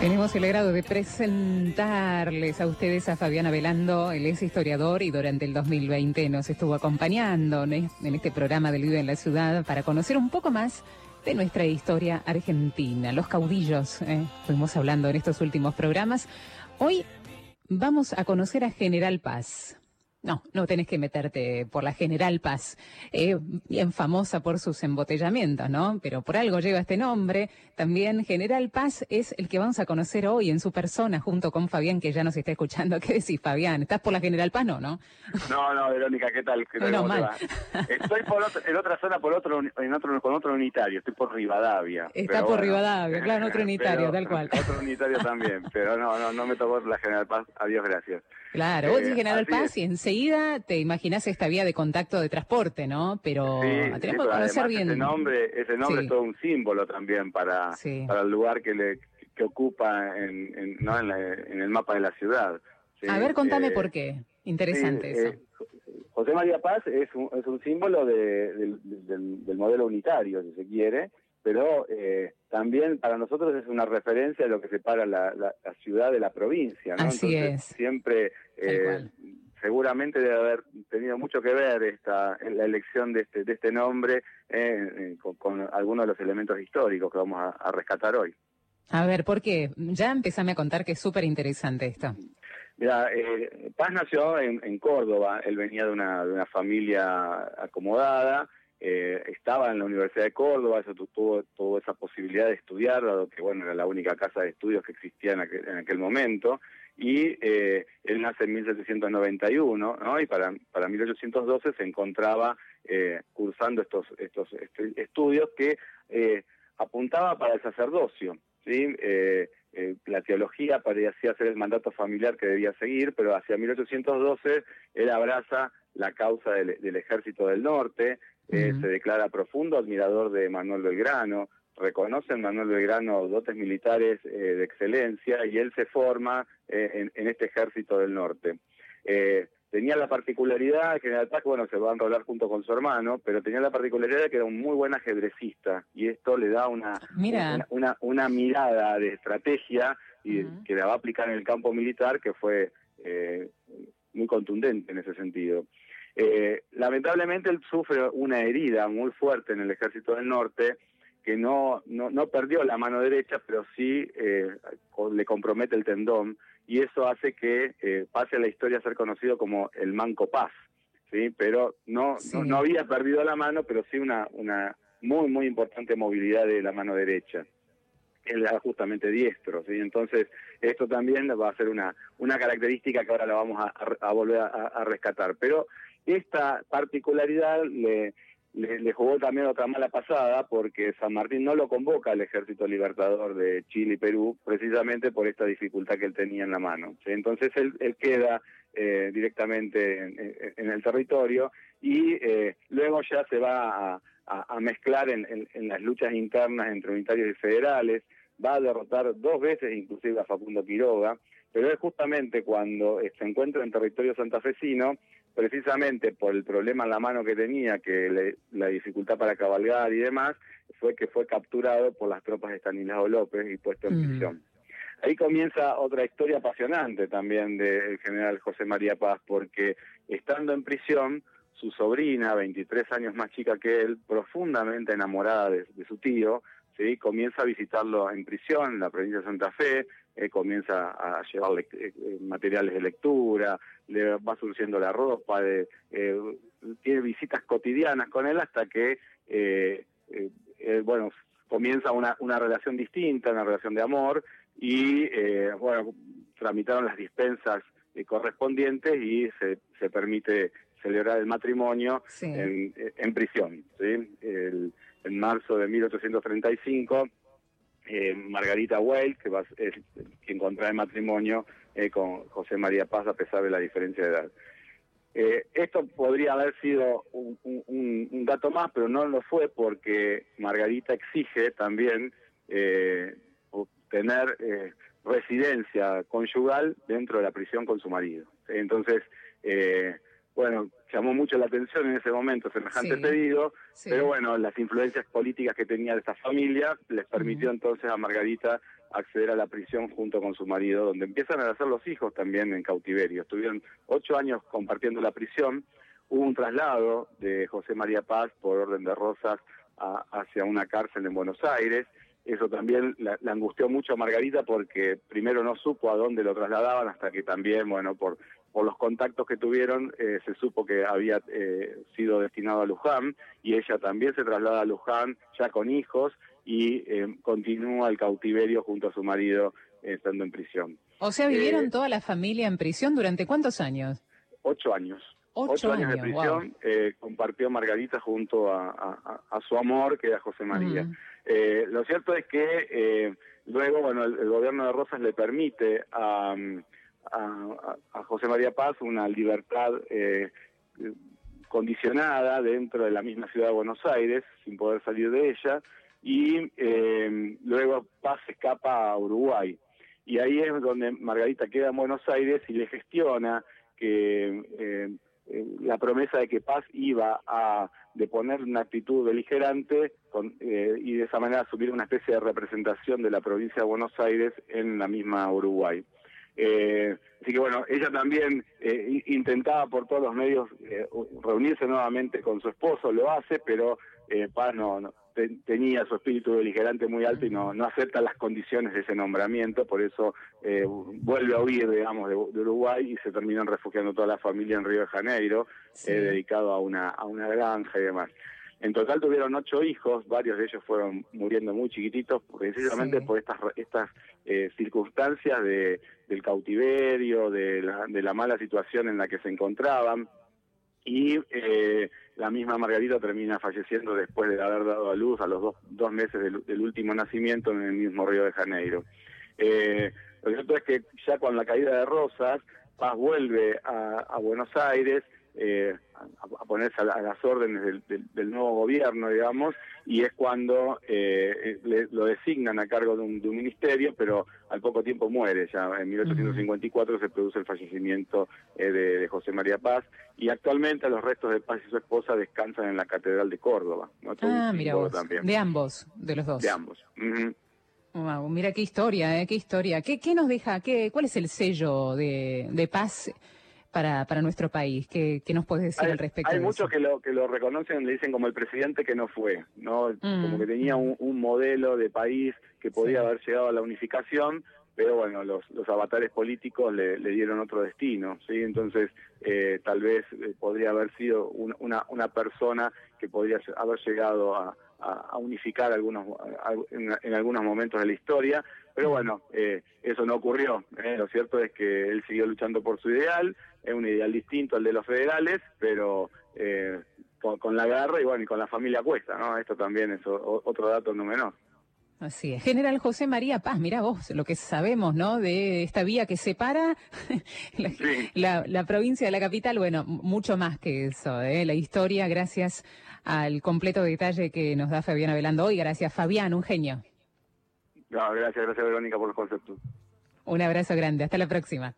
Tenemos el agrado de presentarles a ustedes a Fabiana Velando, él es historiador y durante el 2020 nos estuvo acompañando en este programa del Vive en la Ciudad para conocer un poco más de nuestra historia argentina, los caudillos. ¿eh? Fuimos hablando en estos últimos programas. Hoy vamos a conocer a General Paz. No, no tenés que meterte por la General Paz, eh, bien famosa por sus embotellamientos, ¿no? Pero por algo lleva este nombre. También General Paz es el que vamos a conocer hoy en su persona, junto con Fabián, que ya nos está escuchando. ¿Qué decís, Fabián? ¿Estás por la General Paz? No, ¿no? No, no, Verónica, ¿qué tal? ¿Qué tal no, mal. Estoy por en otra zona por otro, en otro, con otro unitario, estoy por Rivadavia. Está por Rivadavia, claro, otro unitario, tal cual. Otro unitario también, pero no, no, no me tocó la General Paz. Adiós, gracias. Claro, vos eh, General Paz y enseguida te imaginas esta vía de contacto de transporte, ¿no? Pero tenemos que conocer bien. Ese nombre, ese nombre es todo un símbolo también para, para el lugar que le que ocupa en, en, ¿no? en, el mapa de la ciudad. A ver, contame eh, por qué. Interesante eso. Eh, José María Paz es un, es un símbolo de, del, del modelo unitario, si se quiere, pero eh, también para nosotros es una referencia de lo que separa la, la, ciudad de la provincia. ¿no? Así es. Siempre, eh, seguramente debe haber tenido mucho que ver esta, en la elección de este, de este nombre eh, con, algunos de los elementos históricos que vamos a, rescatar hoy. A ver, ¿por qué? Ya empezame a contar que es súper interesante esto. Mira, Paz nació en, en, Córdoba, él venía de una, de una familia acomodada, eh, estaba en la Universidad de Córdoba, eso tuvo, esa posibilidad de estudiar, dado que bueno era la única casa de estudios que existía en aquel, en aquel momento, y eh, él nace en 1791, ¿no? y para, para 1812 se encontraba eh, cursando estos, estos estudios que apuntaba para el sacerdocio. ¿sí? La teología parecía ser el mandato familiar que debía seguir, pero hacia 1812 él abraza la causa del ejército del norte, eh, se declara profundo admirador de Manuel Belgrano, reconoce en Manuel Belgrano dotes militares eh, de excelencia y él se forma eh, en, este ejército del norte. tenía la particularidad, General Paz, bueno, se va a enrolar junto con su hermano, pero tenía la particularidad de que era un muy buen ajedrecista y esto le da una, una, una, mirada de estrategia y que la va a aplicar en el campo militar que fue muy contundente en ese sentido. Eh, lamentablemente él sufre una herida muy fuerte en el ejército del norte que no, no, no perdió la mano derecha, pero sí eh, le compromete el tendón y eso hace que eh, pase a la historia a ser conocido como el Manco Paz, ¿sí? Pero no, no, había perdido la mano, pero sí una, una muy, muy importante movilidad de la mano derecha. Él era justamente diestro, ¿sí? Entonces, esto también va a ser una, una característica que ahora la vamos a, volver a, a rescatar. Pero esta particularidad le, le, jugó también otra mala pasada porque San Martín no lo convoca al ejército libertador de Chile y Perú precisamente por esta dificultad que él tenía en la mano. Entonces él, queda eh, directamente en, el territorio y eh, luego ya se va a, mezclar en, en, las luchas internas entre unitarios y federales, va a derrotar dos veces inclusive a Facundo Quiroga, pero es justamente cuando se encuentra en territorio santafesino precisamente por el problema en la mano que tenía, que la dificultad para cabalgar y demás, fue que fue capturado por las tropas de Stanislao López y puesto en mm. prisión. Ahí comienza otra historia apasionante también del general José María Paz, porque estando en prisión, su sobrina, 23 años más chica que él, profundamente enamorada de, su tío, ¿sí? comienza a visitarlo en prisión, en la provincia de Santa Fe, eh, comienza a llevarle eh, materiales de lectura, le va surciendo la ropa, de, eh, tiene visitas cotidianas con él hasta que, bueno, comienza una, una relación distinta, una relación de amor, y, bueno, tramitaron las dispensas correspondientes y se, se permite celebrar el matrimonio en, en, prisión. ¿sí? El, en marzo de 1835 eh, Margarita Weil, que va, es quien contrae matrimonio eh, con José María Paz a pesar de la diferencia de edad. Eh, esto podría haber sido un, un, dato más, pero no lo fue porque Margarita exige también tener residencia conyugal dentro de la prisión con su marido. Entonces, bueno, llamó mucho la atención en ese momento semejante pedido, pero bueno, las influencias políticas que tenía de esta familia les permitió entonces a Margarita acceder a la prisión junto con su marido, donde empiezan a nacer los hijos también en cautiverio. Estuvieron ocho años compartiendo la prisión. Hubo un traslado de José María Paz por orden de Rosas hacia una cárcel en Buenos Aires. Eso también la, angustió mucho a Margarita porque primero no supo a dónde lo trasladaban hasta que también, bueno, por, por los contactos que tuvieron, eh, se supo que había eh, sido destinado a Luján y ella también se traslada a Luján ya con hijos y eh, continúa el cautiverio junto a su marido estando en prisión. O sea, vivieron toda la familia en prisión durante cuántos años? Ocho años. Ocho, años, de prisión compartió Margarita junto a, su amor, que era José María. Mm. lo cierto es que luego, bueno, el, gobierno de Rosas le permite a a, José María Paz una libertad eh, condicionada dentro de la misma ciudad de Buenos Aires, sin poder salir de ella, y eh, luego Paz escapa a Uruguay. Y ahí es donde Margarita queda en Buenos Aires y le gestiona que eh, la promesa de que Paz iba a deponer una actitud beligerante y de esa manera asumir una especie de representación de la provincia de Buenos Aires en la misma Uruguay. Eh, así que bueno, ella también eh, intentaba por todos los medios eh, reunirse nuevamente con su esposo, lo hace, pero Paz no, tenía su espíritu beligerante muy alto y no, no acepta las condiciones de ese nombramiento, por eso vuelve a huir, digamos, de, Uruguay y se terminan refugiando toda la familia en Río de Janeiro, dedicado a una, a una granja y demás. En total tuvieron ocho hijos, varios de ellos fueron muriendo muy chiquititos, precisamente por estas, estas eh, circunstancias de, del cautiverio, de la, de la mala situación en la que se encontraban. Y eh, la misma Margarita termina falleciendo después de haber dado a luz a los dos, dos meses del, último nacimiento en el mismo Río de Janeiro. Eh, lo cierto es que ya con la caída de Rosas, Paz vuelve a Buenos Aires, eh, a, ponerse a, las órdenes del, nuevo gobierno, digamos, y es cuando eh, lo designan a cargo de un, ministerio, pero al poco tiempo muere. Ya en 1854 se produce el fallecimiento eh, de, José María Paz, y actualmente los restos de Paz y su esposa descansan en la Catedral de Córdoba. Ah, mira vos, de ambos, de los dos. De ambos. mira qué historia, ¿eh? qué historia. ¿Qué, qué nos deja? Qué, ¿Cuál es el sello de, de paz para, para nuestro país. ¿Qué, qué nos puedes decir al respecto? Hay muchos que lo, que lo reconocen, le dicen como el presidente que no fue, ¿no? Como que tenía un, modelo de país que podía haber llegado a la unificación, pero bueno, los, los avatares políticos le, le dieron otro destino, ¿sí? Entonces, eh, tal vez eh, podría haber sido una, una persona que podría haber llegado a, a, unificar algunos en, algunos momentos de la historia, pero bueno, eh, eso no ocurrió. ¿eh? Lo cierto es que él siguió luchando por su ideal, es un ideal distinto al de los federales, pero eh, con, la guerra y bueno, y con la familia cuesta, ¿no? Esto también es otro dato no menor. Así es. General José María Paz, mira vos lo que sabemos, ¿no? De esta vía que separa la, la, provincia de la capital. Bueno, mucho más que eso, ¿eh? La historia, gracias al completo detalle que nos da Fabiana Velando hoy. Gracias, Fabián, un genio. No, gracias, gracias, Verónica, por los conceptos. Un abrazo grande. Hasta la próxima.